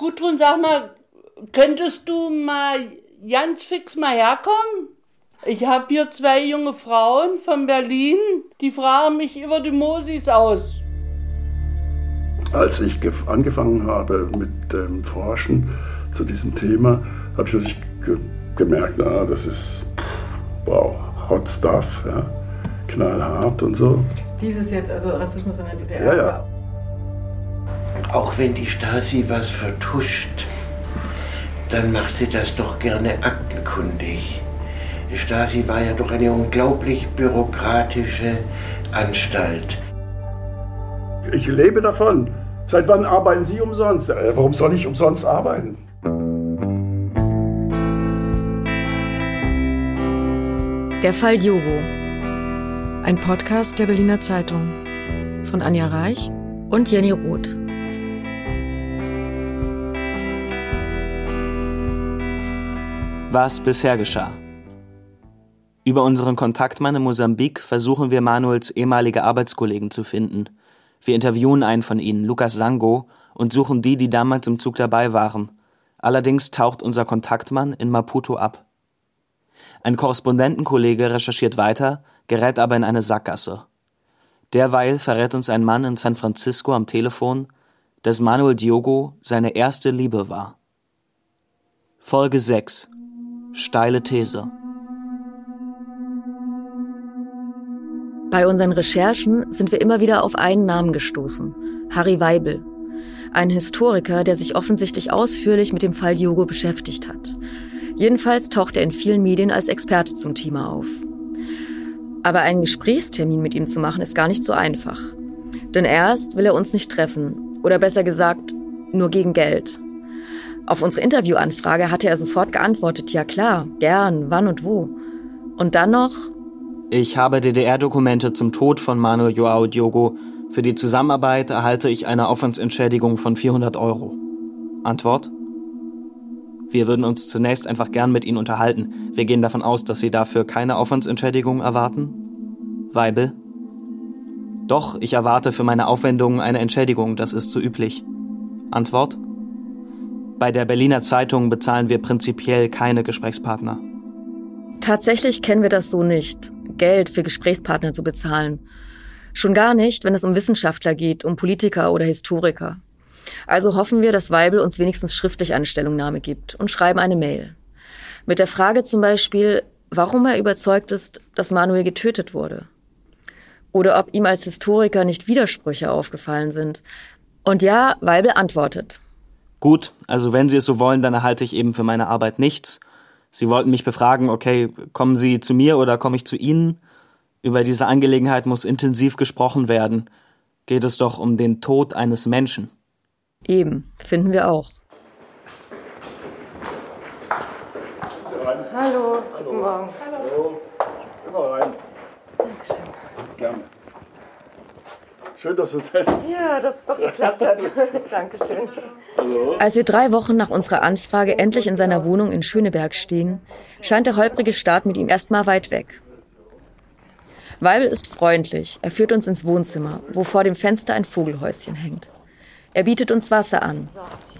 Gudrun, sag mal, könntest du mal ganz fix mal herkommen? Ich habe hier zwei junge Frauen von Berlin, die fragen mich über die Mosis aus. Als ich angefangen habe mit dem Forschen zu diesem Thema, habe ich natürlich ge gemerkt, na, das ist wow, hot stuff, ja, knallhart und so. Dieses jetzt, also Rassismus in der DDR. Ja, ja. Auch wenn die Stasi was vertuscht, dann macht sie das doch gerne aktenkundig. Die Stasi war ja doch eine unglaublich bürokratische Anstalt. Ich lebe davon. Seit wann arbeiten Sie umsonst? Äh, warum soll ich umsonst arbeiten? Der Fall Diogo. Ein Podcast der Berliner Zeitung von Anja Reich und Jenny Roth. Was bisher geschah. Über unseren Kontaktmann in Mosambik versuchen wir Manuels ehemalige Arbeitskollegen zu finden. Wir interviewen einen von ihnen, Lukas Sango, und suchen die, die damals im Zug dabei waren. Allerdings taucht unser Kontaktmann in Maputo ab. Ein Korrespondentenkollege recherchiert weiter, gerät aber in eine Sackgasse. Derweil verrät uns ein Mann in San Francisco am Telefon, dass Manuel Diogo seine erste Liebe war. Folge 6 Steile These. Bei unseren Recherchen sind wir immer wieder auf einen Namen gestoßen. Harry Weibel. Ein Historiker, der sich offensichtlich ausführlich mit dem Fall Diogo beschäftigt hat. Jedenfalls taucht er in vielen Medien als Experte zum Thema auf. Aber einen Gesprächstermin mit ihm zu machen, ist gar nicht so einfach. Denn erst will er uns nicht treffen. Oder besser gesagt, nur gegen Geld. Auf unsere Interviewanfrage hatte er sofort geantwortet, ja klar, gern, wann und wo. Und dann noch, ich habe DDR-Dokumente zum Tod von Manuel Joao Diogo. Für die Zusammenarbeit erhalte ich eine Aufwandsentschädigung von 400 Euro. Antwort? Wir würden uns zunächst einfach gern mit Ihnen unterhalten. Wir gehen davon aus, dass Sie dafür keine Aufwandsentschädigung erwarten? Weibel? Doch, ich erwarte für meine Aufwendungen eine Entschädigung, das ist so üblich. Antwort? Bei der Berliner Zeitung bezahlen wir prinzipiell keine Gesprächspartner. Tatsächlich kennen wir das so nicht, Geld für Gesprächspartner zu bezahlen. Schon gar nicht, wenn es um Wissenschaftler geht, um Politiker oder Historiker. Also hoffen wir, dass Weibel uns wenigstens schriftlich eine Stellungnahme gibt und schreiben eine Mail. Mit der Frage zum Beispiel, warum er überzeugt ist, dass Manuel getötet wurde. Oder ob ihm als Historiker nicht Widersprüche aufgefallen sind. Und ja, Weibel antwortet. Gut, also wenn Sie es so wollen, dann erhalte ich eben für meine Arbeit nichts. Sie wollten mich befragen, okay, kommen Sie zu mir oder komme ich zu Ihnen? Über diese Angelegenheit muss intensiv gesprochen werden. Geht es doch um den Tod eines Menschen. Eben, finden wir auch. Hallo, guten Morgen. Hallo. Immer rein. Dankeschön. Gerne. Schön, dass du es jetzt. Ja, dass es doch geklappt hat. Dankeschön. Hallo. Als wir drei Wochen nach unserer Anfrage endlich in seiner Wohnung in Schöneberg stehen, scheint der holprige Start mit ihm erstmal weit weg. Weibel ist freundlich. Er führt uns ins Wohnzimmer, wo vor dem Fenster ein Vogelhäuschen hängt. Er bietet uns Wasser an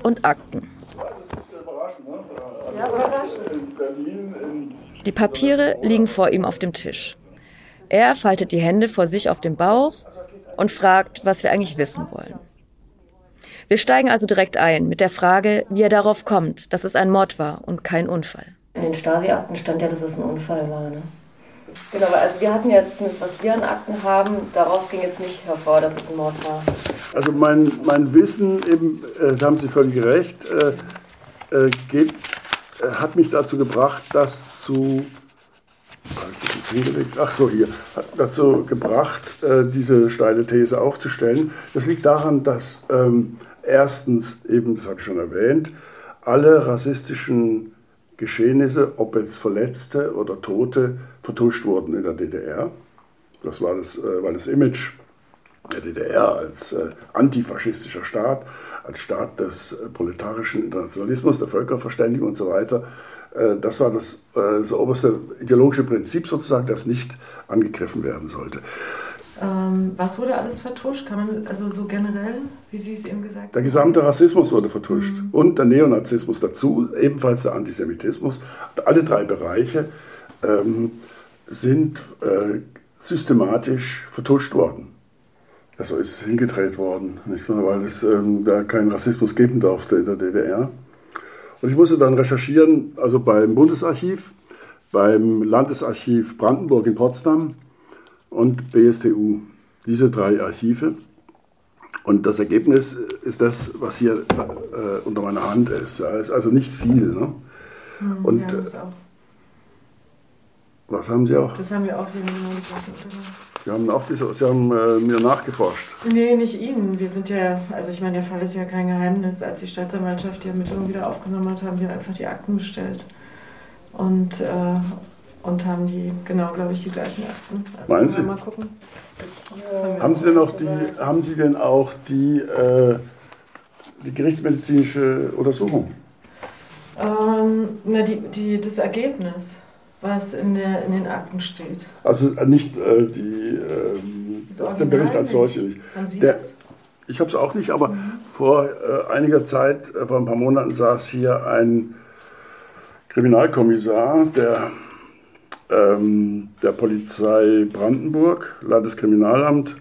und Akten. Das ist überraschend, ne? Ja, überraschend. Die Papiere liegen vor ihm auf dem Tisch. Er faltet die Hände vor sich auf den Bauch und fragt, was wir eigentlich wissen wollen. Wir steigen also direkt ein mit der Frage, wie er darauf kommt, dass es ein Mord war und kein Unfall. In den Stasi-Akten stand ja, dass es ein Unfall war. Ne? Genau, also wir hatten jetzt zumindest, was wir an Akten haben, daraus ging jetzt nicht hervor, dass es ein Mord war. Also mein, mein Wissen, eben, äh, da haben Sie völlig recht, äh, äh, geht, äh, hat mich dazu gebracht, das zu, das hingelegt? Ach so, hier, hat dazu gebracht, äh, diese steile These aufzustellen. Das liegt daran, dass ähm, erstens, eben, das habe ich schon erwähnt, alle rassistischen Geschehnisse, ob jetzt Verletzte oder Tote, vertuscht wurden in der DDR. Das war das, äh, war das Image der DDR als äh, antifaschistischer Staat, als Staat des äh, proletarischen Internationalismus, der Völkerverständigung und so weiter. Äh, das war das, äh, das oberste ideologische Prinzip sozusagen, das nicht angegriffen werden sollte. Ähm, was wurde alles vertuscht? Kann man, also so generell, wie Sie es eben gesagt haben? Der gesamte Rassismus wurde vertuscht mhm. und der Neonazismus dazu, ebenfalls der Antisemitismus. Alle drei Bereiche ähm, sind äh, systematisch vertuscht worden. Also ist hingedreht worden, nicht weil es ähm, da keinen Rassismus geben durfte in der DDR. Und ich musste dann recherchieren, also beim Bundesarchiv, beim Landesarchiv Brandenburg in Potsdam und BSTU. Diese drei Archive. Und das Ergebnis ist das, was hier äh, unter meiner Hand ist. Es ist also nicht viel. Ne? Mhm, und, ja, was haben Sie auch? Das haben wir auch hier in den Sie haben auch diese, Sie haben äh, mir nachgeforscht. Nee, nicht Ihnen. Wir sind ja, also ich meine, der Fall ist ja kein Geheimnis. Als die Staatsanwaltschaft die Ermittlungen wieder aufgenommen hat, haben wir einfach die Akten bestellt. Und, äh, und haben die, genau, glaube ich, die gleichen Akten. Also Meinen Sie? Mal gucken. Haben Sie denn auch die, haben Sie denn auch die, äh, die gerichtsmedizinische Untersuchung? Ähm, na, die, die, das Ergebnis was in, der, in den Akten steht. Also äh, nicht äh, die, äh, der Bericht als solche. Haben Sie der, das? Ich habe es auch nicht, aber mhm. vor äh, einiger Zeit, äh, vor ein paar Monaten, saß hier ein Kriminalkommissar der, ähm, der Polizei Brandenburg, Landeskriminalamt,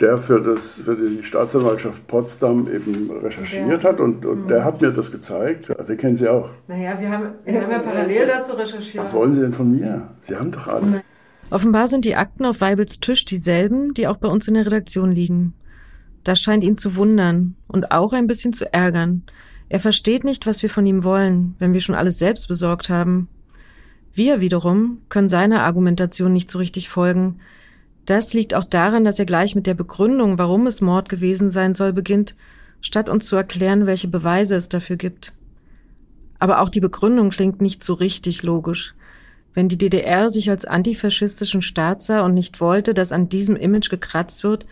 der für, das, für die Staatsanwaltschaft Potsdam eben recherchiert hat und, und der hat mir das gezeigt. Also, den kennen Sie auch. Naja, wir haben, wir haben ja parallel dazu recherchiert. Was wollen Sie denn von mir? Sie haben doch alles. Offenbar sind die Akten auf Weibels Tisch dieselben, die auch bei uns in der Redaktion liegen. Das scheint ihn zu wundern und auch ein bisschen zu ärgern. Er versteht nicht, was wir von ihm wollen, wenn wir schon alles selbst besorgt haben. Wir wiederum können seiner Argumentation nicht so richtig folgen, das liegt auch daran, dass er gleich mit der Begründung, warum es Mord gewesen sein soll, beginnt, statt uns zu erklären, welche Beweise es dafür gibt. Aber auch die Begründung klingt nicht so richtig logisch. Wenn die DDR sich als antifaschistischen Staat sah und nicht wollte, dass an diesem Image gekratzt wird,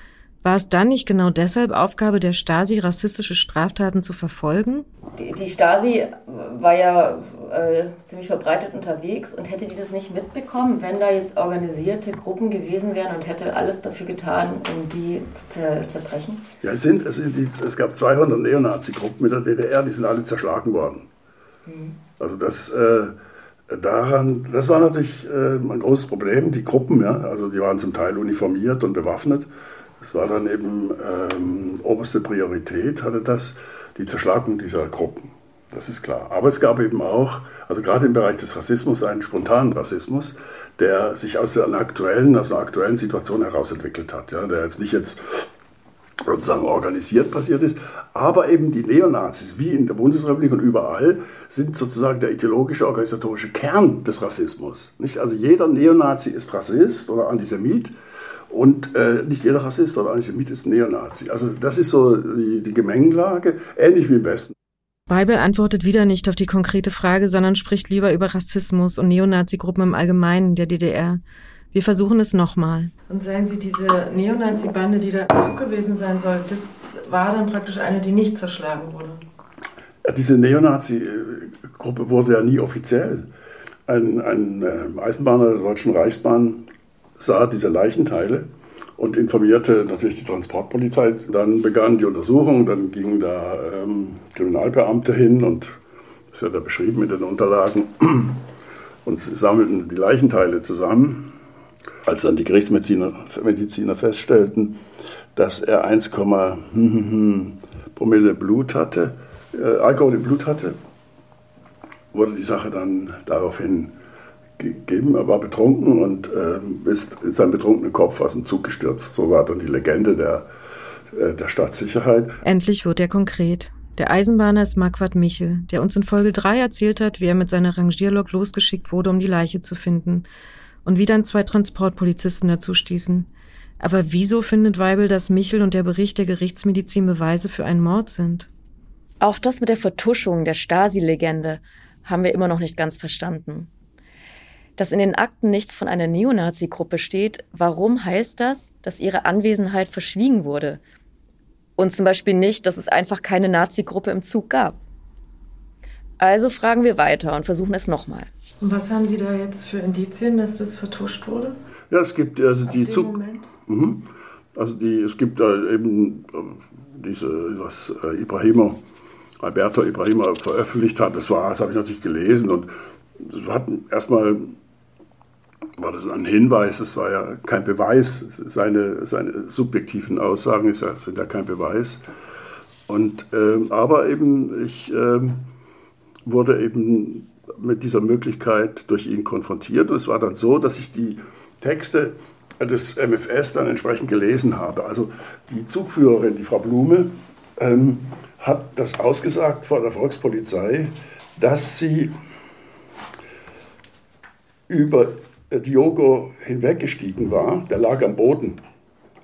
war es dann nicht genau deshalb Aufgabe der Stasi, rassistische Straftaten zu verfolgen? Die, die Stasi war ja äh, ziemlich verbreitet unterwegs und hätte die das nicht mitbekommen, wenn da jetzt organisierte Gruppen gewesen wären und hätte alles dafür getan, um die zu zer zerbrechen? Ja, es, sind, es, sind die, es gab 200 Neonazi-Gruppen in der DDR, die sind alle zerschlagen worden. Hm. Also das... Äh, daran, das war natürlich äh, ein großes Problem. Die Gruppen, ja, also die waren zum Teil uniformiert und bewaffnet es war dann eben ähm, oberste Priorität, hatte das, die Zerschlagung dieser Gruppen. Das ist klar. Aber es gab eben auch, also gerade im Bereich des Rassismus, einen spontanen Rassismus, der sich aus einer aktuellen, aus einer aktuellen Situation heraus entwickelt hat. Ja, der jetzt nicht jetzt sozusagen organisiert passiert ist, aber eben die Neonazis, wie in der Bundesrepublik und überall, sind sozusagen der ideologische, organisatorische Kern des Rassismus. Nicht? Also jeder Neonazi ist Rassist oder Antisemit und äh, nicht jeder Rassist oder Antisemit ist Neonazi. Also das ist so die, die Gemengelage, ähnlich wie im Westen. Weibel antwortet wieder nicht auf die konkrete Frage, sondern spricht lieber über Rassismus und Neonazi-Gruppen im Allgemeinen der DDR. Wir versuchen es nochmal. Und sagen Sie, diese Neonazi-Bande, die da Zug gewesen sein soll, das war dann praktisch eine, die nicht zerschlagen wurde? Diese Neonazi-Gruppe wurde ja nie offiziell. Ein, ein äh, Eisenbahner der Deutschen Reichsbahn sah diese Leichenteile und informierte natürlich die Transportpolizei. Dann begann die Untersuchung, dann gingen da ähm, Kriminalbeamte hin und das wird da beschrieben in den Unterlagen und sammelten die Leichenteile zusammen. Als dann die Gerichtsmediziner Mediziner feststellten, dass er 1, Promille Blut hatte, äh, Alkohol im Blut hatte, wurde die Sache dann daraufhin gegeben. Er war betrunken und äh, ist in seinem betrunkenen Kopf aus dem Zug gestürzt. So war dann die Legende der, äh, der Stadtsicherheit. Endlich wird er konkret. Der Eisenbahner ist Marquardt Michel, der uns in Folge 3 erzählt hat, wie er mit seiner Rangierlok losgeschickt wurde, um die Leiche zu finden. Und wie dann zwei Transportpolizisten dazu stießen. Aber wieso findet Weibel, dass Michel und der Bericht der Gerichtsmedizin Beweise für einen Mord sind? Auch das mit der Vertuschung der Stasi-Legende haben wir immer noch nicht ganz verstanden dass in den Akten nichts von einer Neonazi-Gruppe steht, warum heißt das, dass ihre Anwesenheit verschwiegen wurde? Und zum Beispiel nicht, dass es einfach keine Nazi-Gruppe im Zug gab. Also fragen wir weiter und versuchen es nochmal. Und was haben Sie da jetzt für Indizien, dass das vertuscht wurde? Ja, es gibt also Ab die Zug. Mhm. Also die, es gibt da eben äh, diese, was äh, Ibrahima, Alberto Ibrahima veröffentlicht hat. Das war, das habe ich natürlich gelesen und das hat erstmal war das ein Hinweis, das war ja kein Beweis. Seine, seine subjektiven Aussagen ja, sind ja kein Beweis. Und, ähm, aber eben, ich ähm, wurde eben mit dieser Möglichkeit durch ihn konfrontiert. Und es war dann so, dass ich die Texte des MFS dann entsprechend gelesen habe. Also die Zugführerin, die Frau Blume, ähm, hat das ausgesagt vor der Volkspolizei, dass sie über Diogo hinweggestiegen war. Der lag am Boden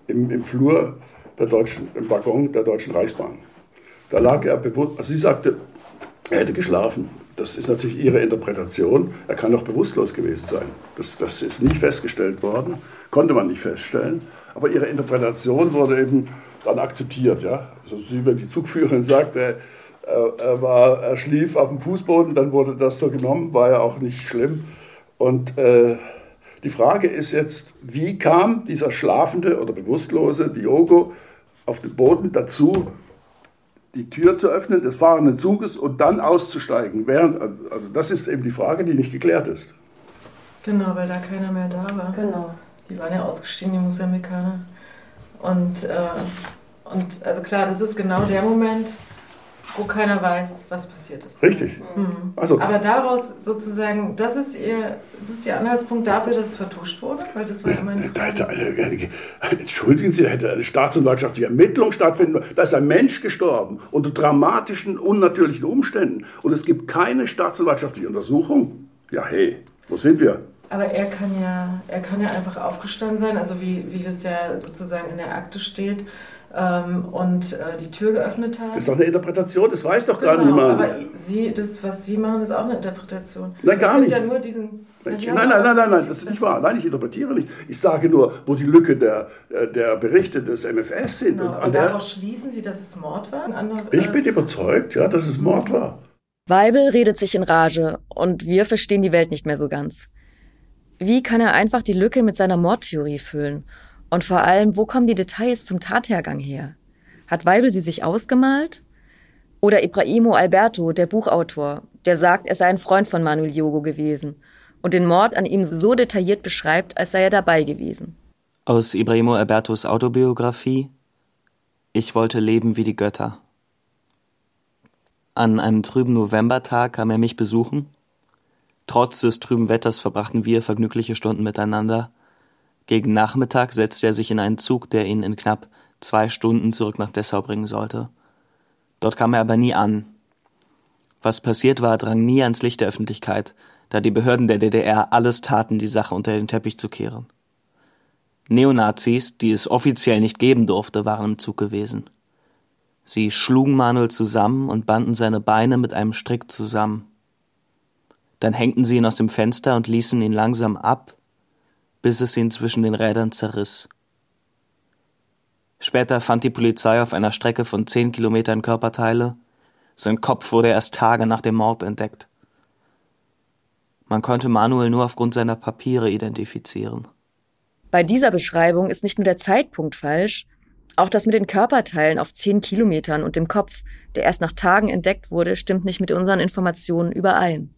im, im Flur der deutschen, im Waggon der Deutschen Reichsbahn. Da lag er bewusst, also sie sagte, er hätte geschlafen. Das ist natürlich ihre Interpretation. Er kann doch bewusstlos gewesen sein. Das, das ist nicht festgestellt worden, konnte man nicht feststellen. Aber ihre Interpretation wurde eben dann akzeptiert. Ja? Also sie, wenn die Zugführerin sagt, er, er, war, er schlief auf dem Fußboden, dann wurde das so genommen, war ja auch nicht schlimm. Und äh, die Frage ist jetzt, wie kam dieser schlafende oder bewusstlose Diogo auf dem Boden dazu, die Tür zu öffnen des fahrenden Zuges und dann auszusteigen? Während, also das ist eben die Frage, die nicht geklärt ist. Genau, weil da keiner mehr da war. Genau. Die waren ja ausgestiegen, die Mosambikaner. Und, äh, und also klar, das ist genau der Moment, wo keiner weiß, was passiert ist. Richtig. Mhm. Also, Aber daraus sozusagen, das ist ihr, das ist ihr Anhaltspunkt dafür, dass es vertuscht wurde, weil das war immer eine da hätte Frage. eine, eine, entschuldigen Sie, da hätte eine staatsanwaltschaftliche Ermittlung stattfinden. Da ist ein Mensch gestorben unter dramatischen, unnatürlichen Umständen. Und es gibt keine staatsanwaltschaftliche Untersuchung. Ja, hey, wo sind wir? Aber er kann ja, er kann ja einfach aufgestanden sein, also wie, wie das ja sozusagen in der Akte steht, ähm, und äh, die Tür geöffnet hat. Das ist doch eine Interpretation, das weiß doch gar Genau, niemand. aber sie, das, was Sie machen, ist auch eine Interpretation. Nein, gar es gibt nicht. ja nur diesen. Nein, nein, nein, nein, nein, das ist nicht wahr. Nein, ich interpretiere nicht. Ich sage nur, wo die Lücke der, äh, der Berichte des MFS sind. Genau. Und Und, daraus schließen Sie, dass es Mord war? Ein anderer, ich äh, bin überzeugt, ja, dass es Mord war. Weibel redet sich in Rage und wir verstehen die Welt nicht mehr so ganz. Wie kann er einfach die Lücke mit seiner Mordtheorie füllen? Und vor allem, wo kommen die Details zum Tathergang her? Hat Weibel sie sich ausgemalt? Oder Ibrahimo Alberto, der Buchautor, der sagt, er sei ein Freund von Manuel Diogo gewesen und den Mord an ihm so detailliert beschreibt, als sei er dabei gewesen. Aus Ibrahimo Albertos Autobiografie Ich wollte leben wie die Götter. An einem trüben Novembertag kam er mich besuchen. Trotz des trüben Wetters verbrachten wir vergnügliche Stunden miteinander. Gegen Nachmittag setzte er sich in einen Zug, der ihn in knapp zwei Stunden zurück nach Dessau bringen sollte. Dort kam er aber nie an. Was passiert war, drang nie ans Licht der Öffentlichkeit, da die Behörden der DDR alles taten, die Sache unter den Teppich zu kehren. Neonazis, die es offiziell nicht geben durfte, waren im Zug gewesen. Sie schlugen Manuel zusammen und banden seine Beine mit einem Strick zusammen. Dann hängten sie ihn aus dem Fenster und ließen ihn langsam ab, bis es ihn zwischen den Rädern zerriss. Später fand die Polizei auf einer Strecke von zehn Kilometern Körperteile. Sein Kopf wurde erst Tage nach dem Mord entdeckt. Man konnte Manuel nur aufgrund seiner Papiere identifizieren. Bei dieser Beschreibung ist nicht nur der Zeitpunkt falsch, auch das mit den Körperteilen auf zehn Kilometern und dem Kopf, der erst nach Tagen entdeckt wurde, stimmt nicht mit unseren Informationen überein.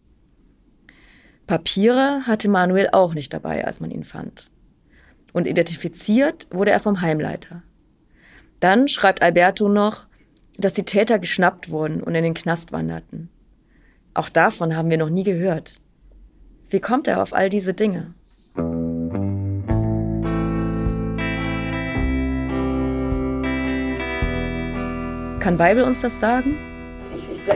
Papiere hatte Manuel auch nicht dabei, als man ihn fand. Und identifiziert wurde er vom Heimleiter. Dann schreibt Alberto noch, dass die Täter geschnappt wurden und in den Knast wanderten. Auch davon haben wir noch nie gehört. Wie kommt er auf all diese Dinge? Kann Weibel uns das sagen?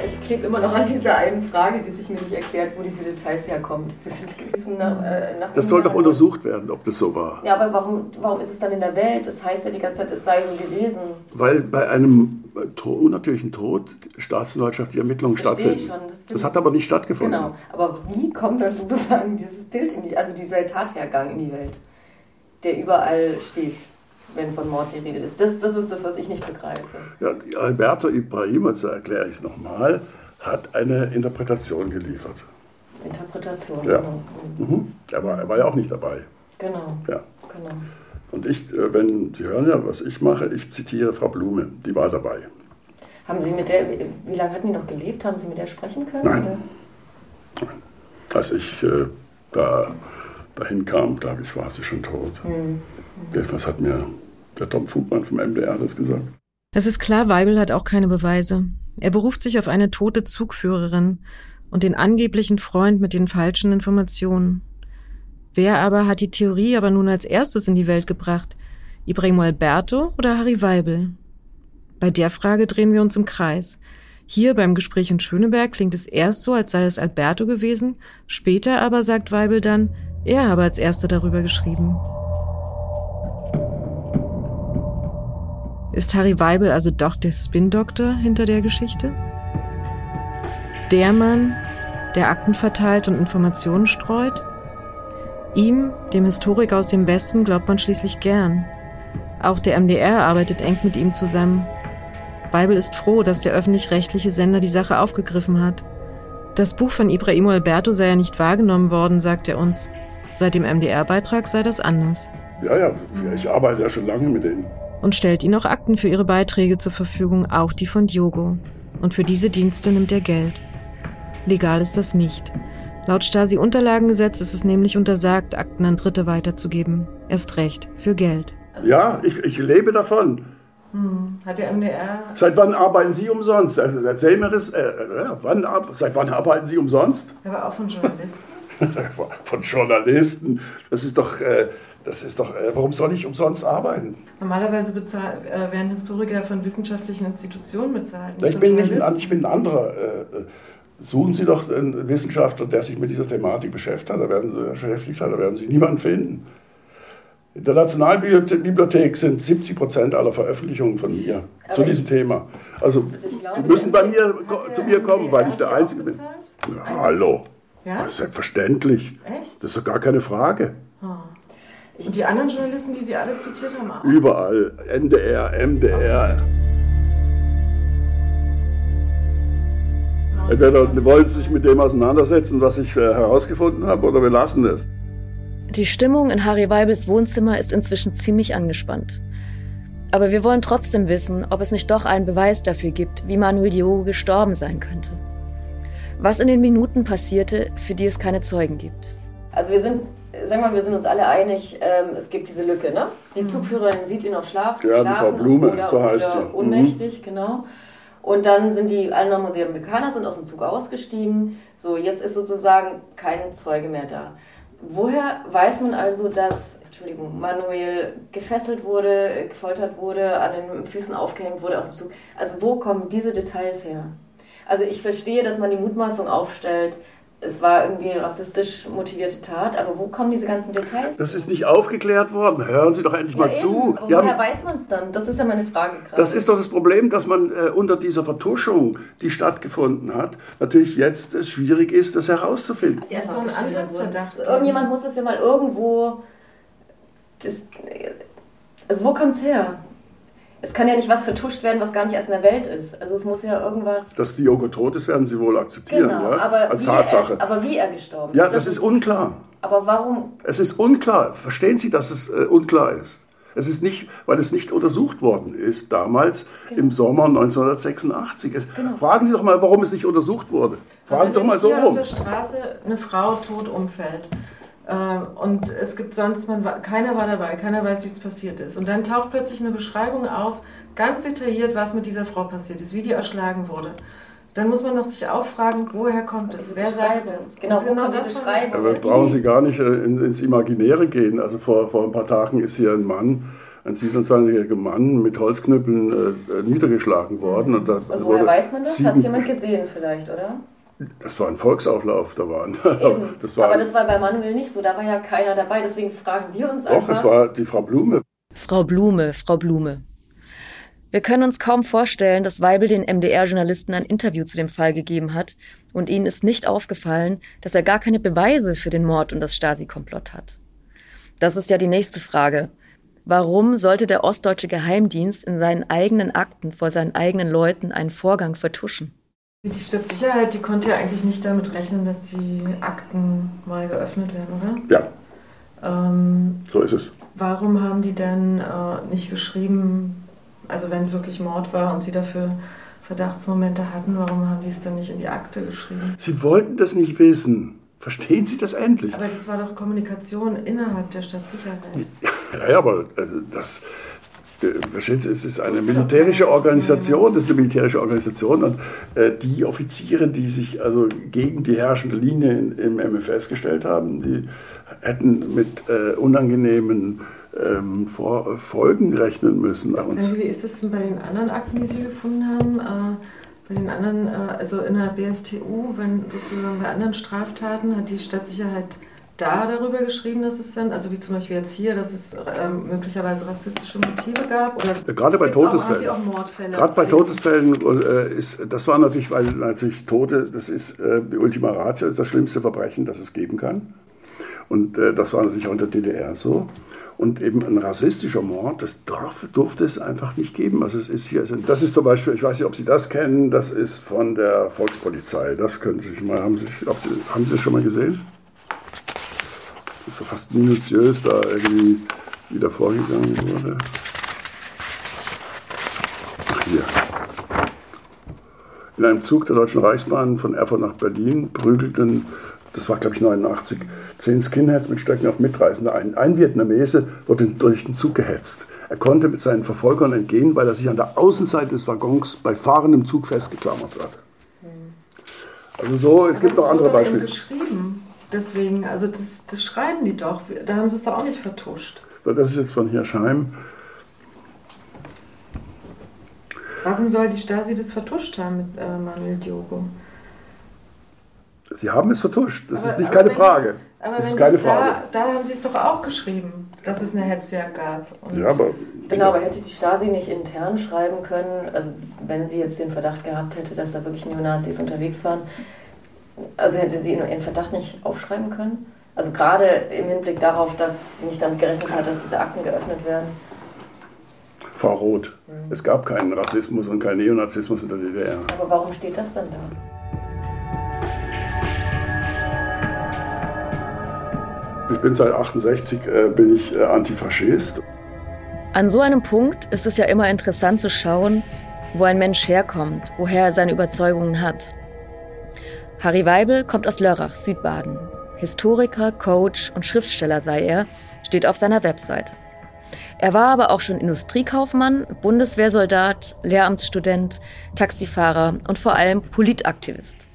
Ich, klebe immer noch an dieser einen Frage, die sich mir nicht erklärt, wo diese Details herkommen. Das, nach, äh, nach Das soll doch untersucht werden, ob das so war. Ja, aber warum, warum ist es dann in der Welt? Das heißt ja die ganze Zeit, es sei so gewesen. Weil bei einem äh, to unnatürlichen Tod staatsanwaltschaftliche Ermittlungen Das verstehe ich stattfinden. schon, das Das, hat aber nicht stattgefunden. Genau. Aber wie kommt dann sozusagen dieses Bild in die, also dieser Tathergang in die Welt, der überall steht, wenn von Mord die Rede ist? Das, das ist das, was ich nicht begreife. Ja, Alberto Ibrahim, jetzt erkläre ich es nochmal, hat eine Interpretation geliefert. Interpretation, Ja. genau. Mhm. Er, war, er war ja auch nicht dabei. Genau, Ja. genau. Und ich, äh, wenn Sie hören ja, was ich mache, ich zitiere Frau Blume, die war dabei. Haben Sie mit der, wie, lange hatten die noch gelebt? Haben Sie mit der sprechen können? Nein. Oder? Als ich äh, da dahin kam, glaube ich, war sie schon tot. Hm. Jedenfalls hat mir der Tom Fugmann vom MDR das gesagt. Es ist klar, Weibel hat auch keine Beweise. Er beruft sich auf eine tote Zugführerin und den angeblichen Freund mit den falschen Informationen. Wer aber hat die Theorie aber nun als erstes in die Welt gebracht? Ibrahim Alberto oder Harry Weibel? Bei der Frage drehen wir uns im Kreis. Hier beim Gespräch in Schöneberg klingt es erst so, als sei es Alberto gewesen, später aber sagt Weibel dann, er habe als erster darüber geschrieben. Ist Harry Weibel also doch der Spin-Doktor hinter der Geschichte? Der Mann, der Akten verteilt und Informationen streut? Ihm, dem Historiker aus dem Westen, glaubt man schließlich gern. Auch der MDR arbeitet eng mit ihm zusammen. Weibel ist froh, dass der öffentlich-rechtliche Sender die Sache aufgegriffen hat. Das Buch von Ibrahimo Alberto sei ja nicht wahrgenommen worden, sagt er uns. Seit dem MDR-Beitrag sei das anders. Ja, ja, ich arbeite ja schon lange mit denen. Und stellt ihnen auch Akten für ihre Beiträge zur Verfügung, auch die von Diogo. Und für diese Dienste nimmt er Geld. Legal ist das nicht. Laut Stasi-Unterlagengesetz ist es nämlich untersagt, Akten an Dritte weiterzugeben. Erst recht, für Geld. Ja, ich, ich lebe davon. Hm. Hat der MDR. Seit wann arbeiten Sie umsonst? Also erzähl mir das. Äh, äh, wann, seit wann arbeiten Sie umsonst? Aber auch von Journalisten. Von Journalisten. Das ist doch, äh, das ist doch, äh, warum soll ich umsonst arbeiten? Normalerweise bezahl, äh, werden Historiker von wissenschaftlichen Institutionen bezahlt. Ich von bin, nicht ein, ich bin ein anderer. Äh, äh, suchen Sie doch einen Wissenschaftler, der sich mit dieser Thematik beschäftigt hat. Da werden Sie, beschäftigt hat, da werden Sie niemanden finden. In der Nationalbibliothek sind 70 Prozent aller Veröffentlichungen von mir zu Aber diesem Thema. Also, Also ich Sie müssen bei mir zu mir kommen, weil ich der Einzige bin. bezahlt? Ja, hallo, Ja? das ist selbstverständlich. Echt? Das ist doch gar keine Frage. Und die anderen Journalisten, die Sie alle zitiert haben, auch? Überall, NDR, MDR. Entweder wollen Sie sich mit dem auseinandersetzen, was ich äh, herausgefunden habe, oder wir lassen es. Die Stimmung in Harry Weibels Wohnzimmer ist inzwischen ziemlich angespannt. Aber wir wollen trotzdem wissen, ob es nicht doch einen Beweis dafür gibt, wie Manuel Diogo gestorben sein könnte. Was in den Minuten passierte, für die es keine Zeugen gibt. Also wir sind, sagen wir mal, wir sind uns alle einig, ähm, es gibt diese Lücke, ne? Die Zugführerin sieht ihn noch schlafen, Ja, die schlafen Frau Blume, oder, so heißt oder sie. Mhm. ohnmächtig, genau. Und dann sind die noch Museum-Bekaner, sind aus dem Zug ausgestiegen. So, jetzt ist sozusagen kein Zeuge mehr da. Woher weiß man also, dass, Entschuldigung, Manuel gefesselt wurde, gefoltert wurde, an den Füßen aufgehängt wurde aus dem Zug? Also wo kommen diese Details her? Also ich verstehe, dass man die Mutmaßung aufstellt, es war irgendwie rassistisch motivierte Tat, aber wo kommen diese ganzen Details? Das ist nicht aufgeklärt worden. Hören Sie doch endlich mal Ja, zu. eben. Aber Wir woher haben, weiß man es dann? Das ist ja meine Frage gerade. das ist doch das Problem, dass man äh, unter dieser Vertuschung, die stattgefunden hat, natürlich jetzt es schwierig ist, das herauszufinden. einfach so geschildert Anfangsverdacht. Irgendjemand muss es ja mal irgendwo. Das, also, wo kommt's her? Es kann ja nicht was vertuscht werden, was gar nicht erst in der Welt ist. Also, es muss ja irgendwas. Dass Diogo tot ist, werden Sie wohl akzeptieren, genau, ja? aber, als Tatsache. Er, aber wie er gestorben ja, das ist unklar. Aber warum? Es ist unklar. Verstehen Sie, dass es äh, unklar ist? Es ist nicht, weil es nicht untersucht worden ist damals Genau. im Sommer 1986. Es, Fragen Sie doch mal, warum es nicht untersucht wurde. Fragen Sie doch Wenn mal so hier auf rum. der Straße eine Frau tot umfällt und es gibt sonst, man, keiner war dabei, keiner weiß, wie es passiert ist. Und dann taucht plötzlich eine Beschreibung auf, ganz detailliert, was mit dieser Frau passiert ist, wie die erschlagen wurde. Dann muss man doch sich auch fragen, woher kommt es? Wer sagt Beschreibung. es? Genau, Und die das Beschreibung? Aber brauchen Sie gar nicht äh, in, ins Imaginäre gehen. Also vor, vor ein paar Tagen ist hier ein Mann, ein 27-jähriger Mann mit Holzknüppeln äh, äh, niedergeschlagen worden. Und, da Und woher wurde weiß man das? Hat es jemand gesehen vielleicht, oder? Das war ein Volksauflauf, da waren. Das war, aber das war bei Manuel nicht so, da war ja keiner dabei, deswegen fragen wir uns doch, einfach. es war die Frau Blume. Frau Blume, Frau Blume. Wir können uns kaum vorstellen, dass Weibel den MDR-Journalisten ein Interview zu dem Fall gegeben hat und ihnen ist nicht aufgefallen, dass er gar keine Beweise für den Mord und das Stasi-Komplott hat. Das ist ja die nächste Frage. Warum sollte der ostdeutsche Geheimdienst in seinen eigenen Akten vor seinen eigenen Leuten einen Vorgang vertuschen? Die Stadtsicherheit, die konnte ja eigentlich nicht damit rechnen, dass die Akten mal geöffnet werden, oder? Ja. Ähm, so ist es. Warum haben die denn äh, nicht geschrieben, also wenn es wirklich Mord war und sie dafür Verdachtsmomente hatten, warum haben die es dann nicht in die Akte geschrieben? Sie wollten das nicht wissen. Verstehen Sie das endlich? Aber das war doch Kommunikation innerhalb der Stadtsicherheit. Ja, ja aber also das, Verstehen Sie, es ist eine militärische Organisation, das ist eine militärische Organisation und äh, die Offiziere, die sich also gegen die herrschende Linie in, im MFS gestellt haben, die hätten mit äh, unangenehmen ähm, Vor Folgen rechnen müssen. Und wie ist das denn bei den anderen Akten, die Sie gefunden haben? Äh, bei den anderen, äh, also in der BSTU, wenn sozusagen bei anderen Straftaten hat die Stadtsicherheit da darüber geschrieben, dass es dann, also wie zum Beispiel jetzt hier, dass es ähm, möglicherweise rassistische Motive gab? Oder gerade bei Todesfällen. Auch, gerade bei Todesfällen äh, ist, das war natürlich, weil natürlich Tote, das ist äh, die Ultima Ratio, ist das schlimmste Verbrechen, das es geben kann. Und äh, das war natürlich auch in der DDR so. Und eben ein rassistischer Mord, das darf, durfte es einfach nicht geben. Also es ist hier, das ist zum Beispiel, ich weiß nicht, ob Sie das kennen, das ist von der Volkspolizei. Das können Sie sich mal, haben Sie, Sie, haben Sie das schon mal gesehen? Ist so fast minutiös da irgendwie wieder vorgegangen wurde. Ach hier. In einem Zug der Deutschen Reichsbahn von Erfurt nach Berlin prügelten, das war glaube ich 89, zehn Skinheads mit Stöcken auf Mitreisende ein. Ein Vietnamese wurde durch den Zug gehetzt. Er konnte mit seinen Verfolgern entgehen, weil er sich an der Außenseite des Waggons bei fahrendem Zug festgeklammert hat. Also so, es Aber gibt noch andere Beispiele. Geschrieben. Deswegen, also das, das schreiben die doch. Da haben sie es doch auch nicht vertuscht. Das ist jetzt von Hirschheim. Warum soll die Stasi das vertuscht haben mit äh, Manuel Diogo? Sie haben es vertuscht, das aber, ist nicht keine Frage. Das, aber das ist keine Frage. Da, da, haben Sie es doch auch geschrieben, dass es eine Hetzjagd gab. Und ja, aber, genau, aber hätte die Stasi nicht intern schreiben können, also wenn sie jetzt den Verdacht gehabt hätte, dass da wirklich Neonazis unterwegs waren, also hätte sie ihren Verdacht nicht aufschreiben können? Also gerade im Hinblick darauf, dass sie nicht damit gerechnet hat, dass diese Akten geöffnet werden. Frau Roth, mhm. es gab keinen Rassismus und keinen Neonazismus in der DDR. Aber warum steht das dann da? Ich bin seit 68 äh, bin ich äh, Antifaschist. An so einem Punkt ist es ja immer interessant zu schauen, wo ein Mensch herkommt, woher er seine Überzeugungen hat. Harry Weibel kommt aus Lörrach, Südbaden. Historiker, Coach und Schriftsteller sei er, steht auf seiner Webseite. Er war aber auch schon Industriekaufmann, Bundeswehrsoldat, Lehramtsstudent, Taxifahrer und vor allem Politaktivist.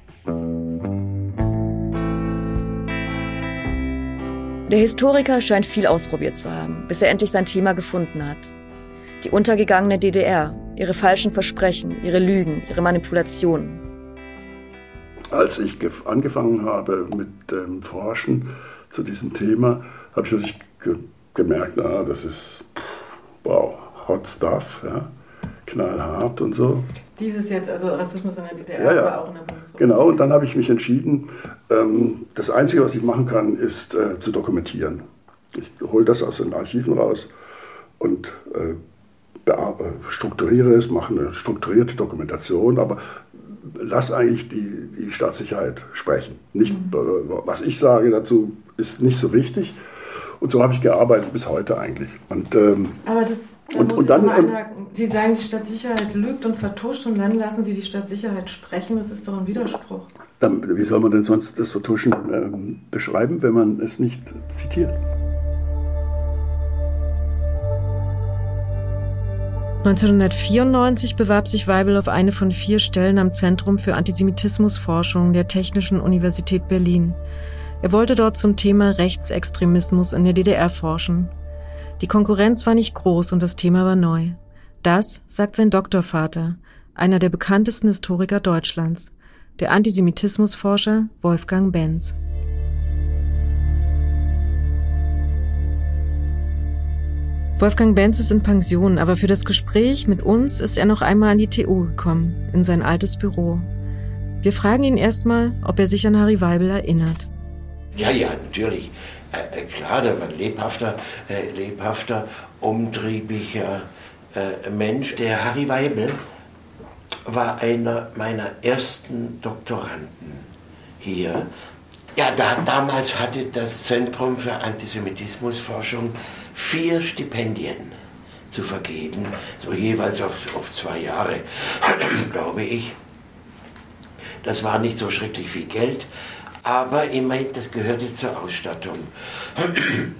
Der Historiker scheint viel ausprobiert zu haben, bis er endlich sein Thema gefunden hat. Die untergegangene DDR, ihre falschen Versprechen, ihre Lügen, ihre Manipulationen als ich angefangen habe mit dem Forschen zu diesem Thema, habe ich natürlich ge gemerkt, na, das ist wow, hot stuff, ja, knallhart und so. Dieses jetzt, also Rassismus in der DDR, ja, ja. war auch in der Bundesrepublik. Genau, und dann habe ich mich entschieden, ähm, das Einzige, was ich machen kann, ist äh, zu dokumentieren. Ich hole das aus den Archiven raus und äh, strukturiere es, mache eine strukturierte Dokumentation, aber lass eigentlich die, die Staatssicherheit sprechen. Nicht, was ich sage dazu, ist nicht so wichtig. Und so habe ich gearbeitet bis heute eigentlich. Und, ähm, Aber das da und, und dann. Ähm, Sie sagen, die Stadtsicherheit lügt und vertuscht und dann lassen Sie die Stadtsicherheit sprechen. Das ist doch ein Widerspruch. Dann, wie soll man denn sonst das Vertuschen ähm, beschreiben, wenn man es nicht zitiert? 1994 bewarb sich Weibel auf eine von vier Stellen am Zentrum für Antisemitismusforschung der Technischen Universität Berlin. Er wollte dort zum Thema Rechtsextremismus in der DDR forschen. Die Konkurrenz war nicht groß und das Thema war neu. Das sagt sein Doktorvater, einer der bekanntesten Historiker Deutschlands, der Antisemitismusforscher Wolfgang Benz. Wolfgang Benz ist in Pension, aber für das Gespräch mit uns ist er noch einmal an die TU gekommen, in sein altes Büro. Wir fragen ihn erstmal, ob er sich an Harry Weibel erinnert. Ja, ja, natürlich. Äh, äh klar, der war ein lebhafter, äh, lebhafter, umtriebiger äh, Mensch. Der Harry Weibel war einer meiner ersten Doktoranden hier. Ja, da, damals hatte das Zentrum für Antisemitismusforschung vier Stipendien zu vergeben, so jeweils auf, auf zwei Jahre, glaube ich. Das war nicht so schrecklich viel Geld, aber immerhin, das gehörte zur Ausstattung.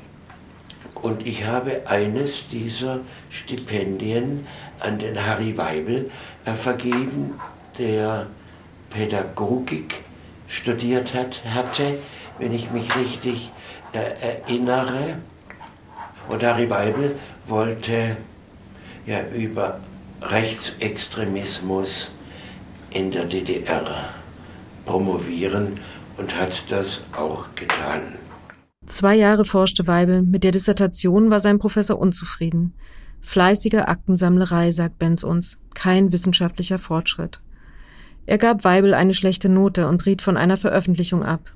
Und ich habe eines dieser Stipendien an den Harry Weibel äh, vergeben, der Pädagogik studiert hat, hatte, wenn ich mich richtig äh, erinnere. Und Harry Weibel wollte ja über Rechtsextremismus in der DDR promovieren und hat das auch getan. Zwei Jahre forschte Weibel, mit der Dissertation war sein Professor unzufrieden. Fleißige Aktensammlerei, sagt Benz uns, kein wissenschaftlicher Fortschritt. Er gab Weibel eine schlechte Note und riet von einer Veröffentlichung ab.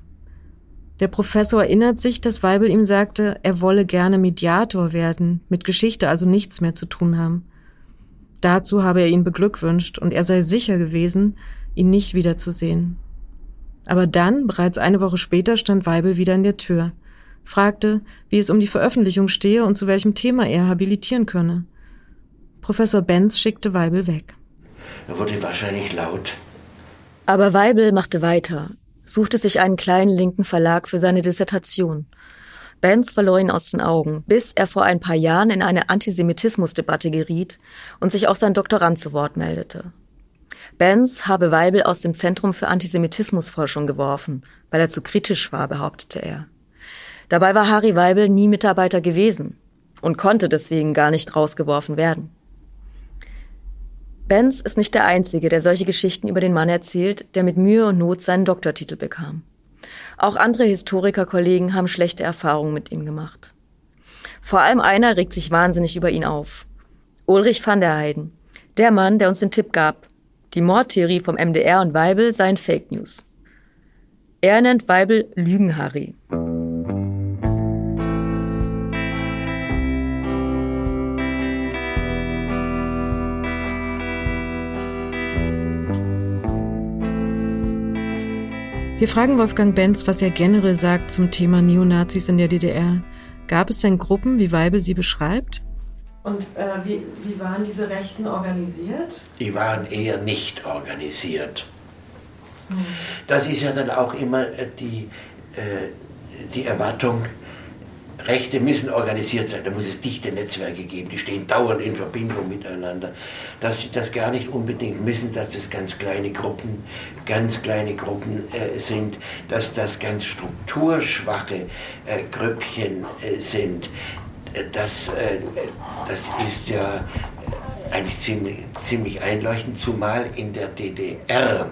Der Professor erinnert sich, dass Weibel ihm sagte, er wolle gerne Mediator werden, mit Geschichte also nichts mehr zu tun haben. Dazu habe er ihn beglückwünscht und er sei sicher gewesen, ihn nicht wiederzusehen. Aber dann, bereits eine Woche später, stand Weibel wieder in der Tür fragte, wie es um die Veröffentlichung stehe und zu welchem Thema er habilitieren könne. Professor Benz schickte Weibel weg. Er wurde wahrscheinlich laut. Aber Weibel machte weiter, suchte sich einen kleinen linken Verlag für seine Dissertation. Benz verlor ihn aus den Augen, bis er vor ein paar Jahren in eine Antisemitismusdebatte geriet und sich auch sein Doktorand zu Wort meldete. Benz habe Weibel aus dem Zentrum für Antisemitismusforschung geworfen, weil er zu kritisch war, behauptete er. Dabei war Harry Weibel nie Mitarbeiter gewesen und konnte deswegen gar nicht rausgeworfen werden. Benz ist nicht der Einzige, der solche Geschichten über den Mann erzählt, der mit Mühe und Not seinen Doktortitel bekam. Auch andere Historikerkollegen haben schlechte Erfahrungen mit ihm gemacht. Vor allem einer regt sich wahnsinnig über ihn auf. Ulrich van der Heiden, der Mann, der uns den Tipp gab, die Mordtheorie vom MDR und Weibel seien Fake News. Er nennt Weibel Lügen-Harry. Wir fragen Wolfgang Benz, was er generell sagt zum Thema Neonazis in der DDR. Gab es denn Gruppen, wie Weibe sie beschreibt? Und äh, wie, wie waren diese Rechten organisiert? Die waren eher nicht organisiert. Hm. Das ist ja dann auch immer äh, die, äh, die Erwartung, Rechte müssen organisiert sein, da muss es dichte Netzwerke geben, die stehen dauernd in Verbindung miteinander. Dass sie das gar nicht unbedingt müssen, dass das ganz kleine Gruppen, ganz kleine Gruppen äh, sind, dass das ganz strukturschwache äh, Grüppchen äh, sind. Äh, das, äh, das ist ja eigentlich ziemlich, ziemlich einleuchtend, zumal in der DDR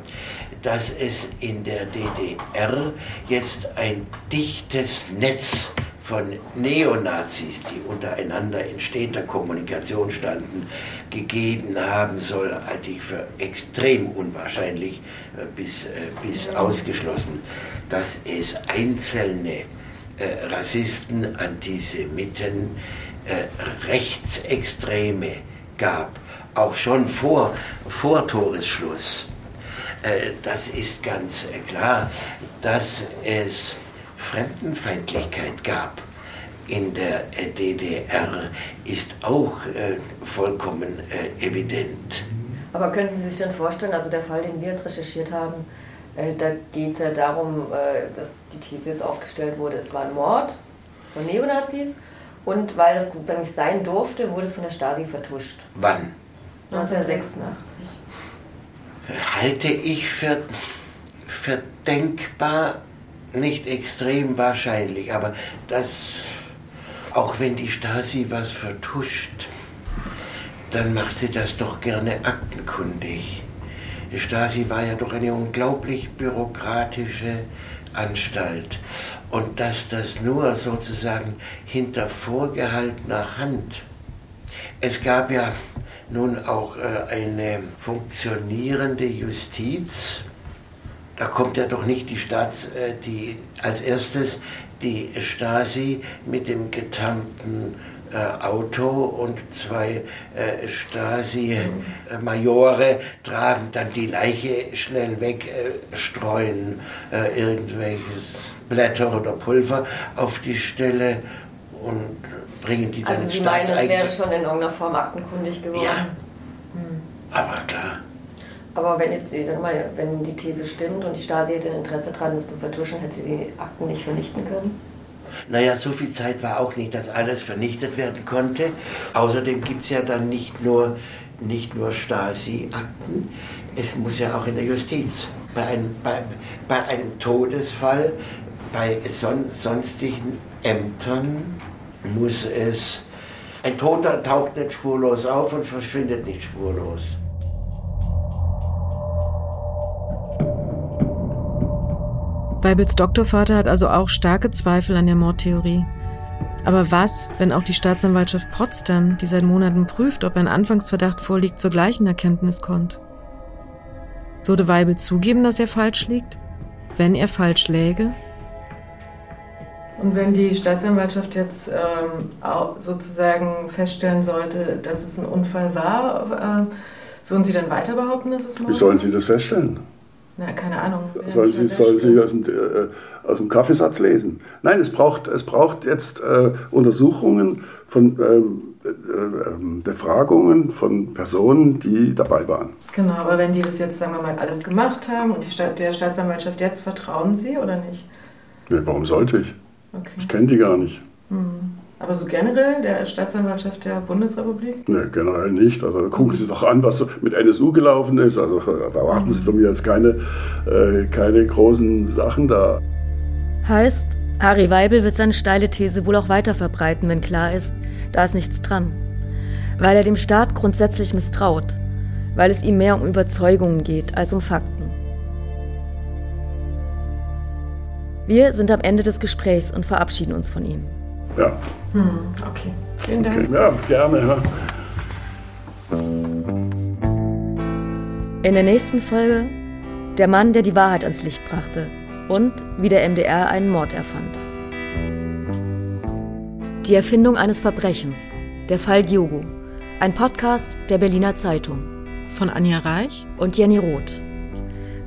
dass es in der DDR jetzt ein dichtes Netz von Neonazis, die untereinander in steter Kommunikation standen, gegeben haben soll, halte ich für extrem unwahrscheinlich äh, bis, äh, bis ausgeschlossen, dass es einzelne äh, Rassisten, Antisemiten, Rechtsextreme gab, auch schon vor, vor Toresschluss. Das ist ganz klar, dass es Fremdenfeindlichkeit gab in der DDR, ist auch äh, vollkommen äh, evident. Aber könnten Sie sich denn vorstellen, also der Fall, den wir jetzt recherchiert haben, äh, da geht es ja darum, äh, dass die These jetzt aufgestellt wurde, es war ein Mord von Neonazis und weil das sozusagen nicht sein durfte, wurde es von der Stasi vertuscht. Wann? 1986. Halte ich für, für denkbar, nicht extrem wahrscheinlich, aber das, auch wenn die Stasi was vertuscht, dann macht sie das doch gerne aktenkundig. Die Stasi war ja doch eine unglaublich bürokratische Anstalt. Und dass das nur sozusagen hinter vorgehaltener Hand. Es gab ja nun auch äh, eine funktionierende Justiz, da kommt ja doch nicht die Staats, äh, die als erstes die Stasi mit dem getarnten äh, Auto und zwei äh, Stasi-Majore tragen dann die Leiche schnell weg, äh, streuen äh, irgendwelches Blätter oder Pulver auf die Stelle und bringen die dann Also ins Sie meinen, es wäre schon in irgendeiner Form aktenkundig geworden? Ja, aber klar. Aber wenn jetzt, sag mal, wenn die These stimmt und die Stasi hätte ein Interesse daran, das zu vertuschen, hätte die Akten nicht vernichten können? Naja, so viel Zeit war auch nicht, dass alles vernichtet werden konnte. Außerdem gibt es ja dann nicht nur, nicht nur Stasi-Akten, es muss ja auch in der Justiz. Bei einem, bei, bei einem Todesfall, bei son, sonstigen Ämtern muss es. Ein Toter taucht nicht spurlos auf und verschwindet nicht spurlos. Weibels Doktorvater hat also auch starke Zweifel an der Mordtheorie. Aber was, wenn auch die Staatsanwaltschaft Potsdam, die seit Monaten prüft, ob ein Anfangsverdacht vorliegt, zur gleichen Erkenntnis kommt? Würde Weibel zugeben, dass er falsch liegt? Wenn er falsch läge? Und wenn die Staatsanwaltschaft jetzt ähm, auch sozusagen feststellen sollte, dass es ein Unfall war, äh, würden Sie dann weiter behaupten, dass es Mord Wie sollen Sie das feststellen? Na, keine Ahnung. Sollen Sie, sollen Sie aus, dem, äh, aus dem Kaffeesatz lesen? Nein, es braucht, es braucht jetzt äh, Untersuchungen von ähm, äh, äh, Befragungen von Personen, die dabei waren. Genau, aber wenn die das jetzt, sagen wir mal, alles gemacht haben und die Staat, der Staatsanwaltschaft jetzt vertrauen Sie oder nicht? Ja, warum sollte ich? Okay. Ich kenne die gar nicht. Aber so generell der Staatsanwaltschaft der Bundesrepublik? Ne, generell nicht. Also gucken Sie doch an, was mit NSU gelaufen ist. Also erwarten Sie von mir jetzt keine, äh, keine großen Sachen da. Heißt, Harry Weibel wird seine steile These wohl auch weiter verbreiten, wenn klar ist, da ist nichts dran. Weil er dem Staat grundsätzlich misstraut. Weil es ihm mehr um Überzeugungen geht als um Fakten. Wir sind am Ende des Gesprächs und verabschieden uns von ihm. Ja, Okay. Vielen Dank. okay. ja gerne. Ja. In der nächsten Folge der Mann, der die Wahrheit ans Licht brachte und wie der MDR einen Mord erfand. Die Erfindung eines Verbrechens. Der Fall Diogo. Ein Podcast der Berliner Zeitung. Von Anja Reich. Und Jenny Roth.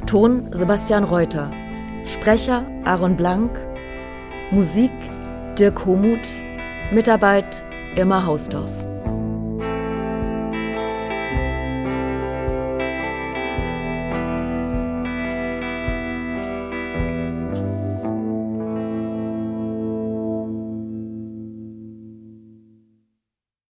Ton Sebastian Reuter. Sprecher Aaron Blank. Musik Dirk Homuth. Mitarbeit Irma Hausdorff.